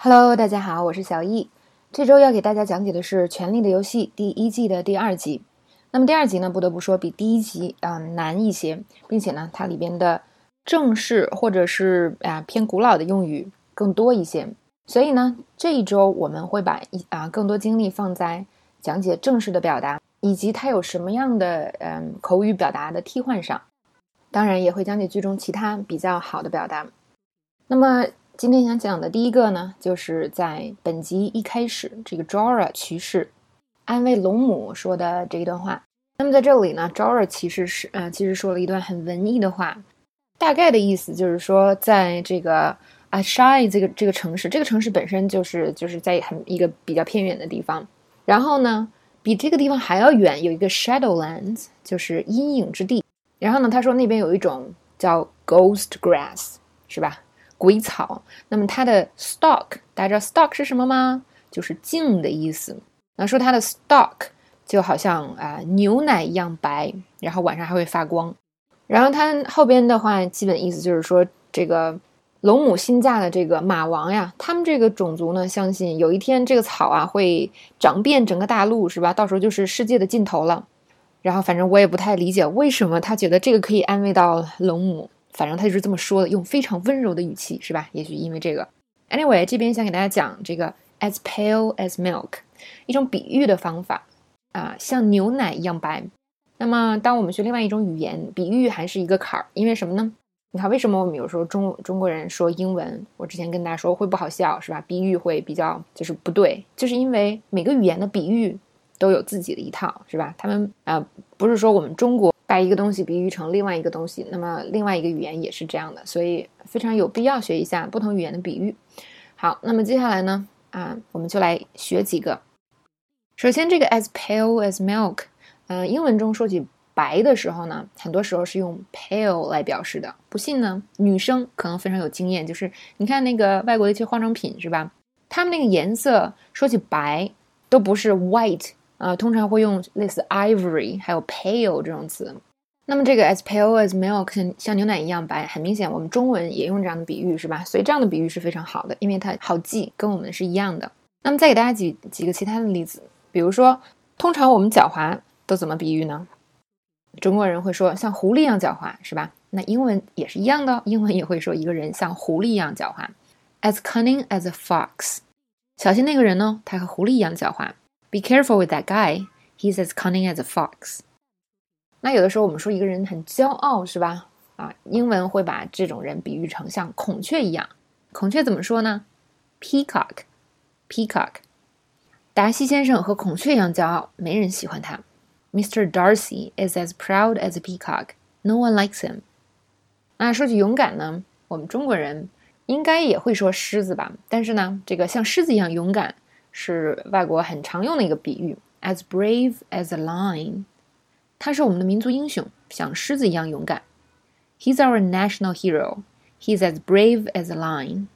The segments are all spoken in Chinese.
Hello，大家好，我是小易。这周要给大家讲解的是《权力的游戏》第一季的第二集。那么第二集呢，不得不说比第一集啊难一些，并且呢，它里边的正式或者是啊偏古老的用语更多一些。所以呢，这一周我们会把一啊更多精力放在讲解正式的表达，以及它有什么样的嗯口语表达的替换上。当然，也会讲解剧中其他比较好的表达。那么。今天想讲的第一个呢，就是在本集一开始，这个 Jora 骑士安慰龙母说的这一段话。那么在这里呢，Jora 骑士是呃，其实说了一段很文艺的话，大概的意思就是说，在这个 Ashai 这个这个城市，这个城市本身就是就是在很一个比较偏远的地方。然后呢，比这个地方还要远，有一个 Shadowlands，就是阴影之地。然后呢，他说那边有一种叫 Ghost Grass，是吧？鬼草，那么它的 stalk，大家知道 stalk 是什么吗？就是茎的意思。那说它的 stalk 就好像啊牛奶一样白，然后晚上还会发光。然后它后边的话，基本意思就是说，这个龙母新嫁的这个马王呀，他们这个种族呢，相信有一天这个草啊会长遍整个大陆，是吧？到时候就是世界的尽头了。然后反正我也不太理解，为什么他觉得这个可以安慰到龙母。反正他就是这么说的，用非常温柔的语气，是吧？也许因为这个。Anyway，这边想给大家讲这个 as pale as milk，一种比喻的方法啊，像牛奶一样白。那么，当我们学另外一种语言，比喻还是一个坎儿，因为什么呢？你看，为什么我们有时候中中国人说英文，我之前跟大家说会不好笑，是吧？比喻会比较就是不对，就是因为每个语言的比喻都有自己的一套，是吧？他们啊，不是说我们中国。把一个东西比喻成另外一个东西，那么另外一个语言也是这样的，所以非常有必要学一下不同语言的比喻。好，那么接下来呢，啊，我们就来学几个。首先，这个 as pale as milk，嗯，英文中说起白的时候呢，很多时候是用 pale 来表示的。不信呢，女生可能非常有经验，就是你看那个外国的一些化妆品是吧？他们那个颜色说起白都不是 white。呃，通常会用类似 ivory 还有 pale 这种词。那么这个 as pale as milk 像牛奶一样白，很明显我们中文也用这样的比喻是吧？所以这样的比喻是非常好的，因为它好记，跟我们是一样的。那么再给大家举几个其他的例子，比如说，通常我们狡猾都怎么比喻呢？中国人会说像狐狸一样狡猾是吧？那英文也是一样的，英文也会说一个人像狐狸一样狡猾，as cunning as a fox。小心那个人呢，他和狐狸一样狡猾。Be careful with that guy. He's as cunning as a fox. 那有的时候我们说一个人很骄傲，是吧？啊，英文会把这种人比喻成像孔雀一样。孔雀怎么说呢？Peacock. Peacock. 达西先生和孔雀一样骄傲，没人喜欢他。Mr. Darcy is as proud as a peacock. No one likes him. 那说起勇敢呢，我们中国人应该也会说狮子吧？但是呢，这个像狮子一样勇敢。是外国很常用的一个比喻，as brave as a lion，他是我们的民族英雄，像狮子一样勇敢。He's our national hero. He's as brave as a lion.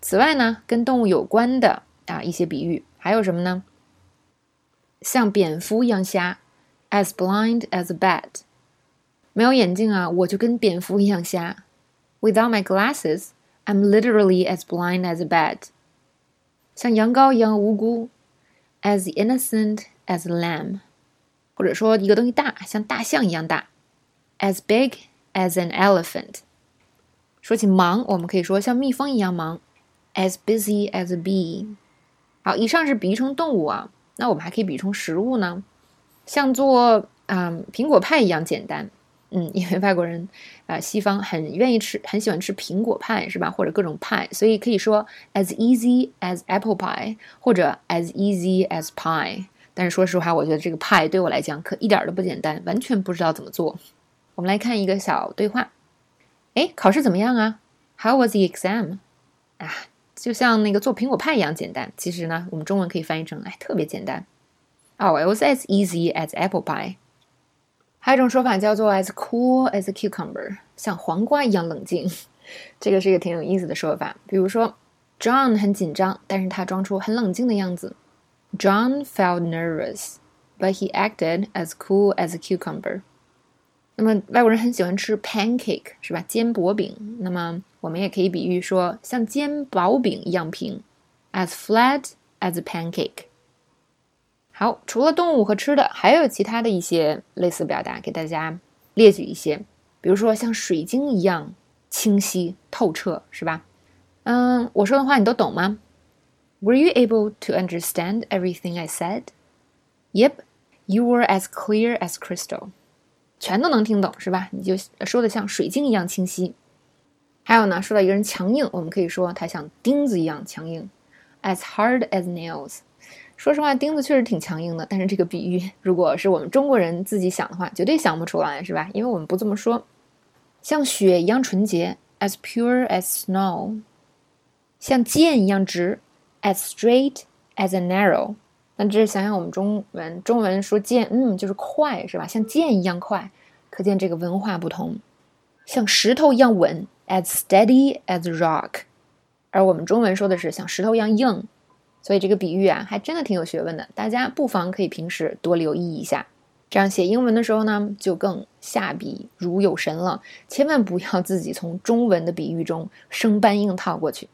此外呢，跟动物有关的啊一些比喻还有什么呢？像蝙蝠一样瞎，as blind as a bat。没有眼镜啊，我就跟蝙蝠一样瞎。Without my glasses, I'm literally as blind as a bat. 像羊羔一样无辜，as innocent as a lamb，或者说一个东西大，像大象一样大，as big as an elephant。说起忙，我们可以说像蜜蜂一样忙，as busy as a bee。好，以上是比喻成动物啊，那我们还可以比喻成食物呢，像做啊苹果派一样简单。嗯，因为外国人，啊，西方很愿意吃，很喜欢吃苹果派，是吧？或者各种派，所以可以说 as easy as apple pie，或者 as easy as pie。但是说实话，我觉得这个派对我来讲可一点都不简单，完全不知道怎么做。我们来看一个小对话。哎，考试怎么样啊？How was the exam？啊，就像那个做苹果派一样简单。其实呢，我们中文可以翻译成哎，特别简单。Oh, it was as easy as apple pie. 还有一种说法叫做 as cool as a cucumber，像黄瓜一样冷静。这个是一个挺有意思的说法。比如说，John 很紧张，但是他装出很冷静的样子。John felt nervous, but he acted as cool as a cucumber。那么外国人很喜欢吃 pancake，是吧？煎薄饼。那么我们也可以比喻说像煎薄饼一样平，as flat as a pancake。好，除了动物和吃的，还有其他的一些类似表达，给大家列举一些，比如说像水晶一样清晰透彻，是吧？嗯，我说的话你都懂吗？Were you able to understand everything I said? Yep, you were as clear as crystal. 全都能听懂，是吧？你就说的像水晶一样清晰。还有呢，说到一个人强硬，我们可以说他像钉子一样强硬，as hard as nails。说实话，钉子确实挺强硬的，但是这个比喻，如果是我们中国人自己想的话，绝对想不出来，是吧？因为我们不这么说。像雪一样纯洁，as pure as snow。像剑一样直，as straight as a narrow。那这想想我们中文，中文说剑，嗯，就是快，是吧？像剑一样快，可见这个文化不同。像石头一样稳，as steady as rock。而我们中文说的是像石头一样硬。所以这个比喻啊，还真的挺有学问的，大家不妨可以平时多留意一下，这样写英文的时候呢，就更下笔如有神了。千万不要自己从中文的比喻中生搬硬套过去。